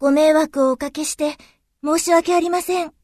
ご迷惑をおかけして、申し訳ありません。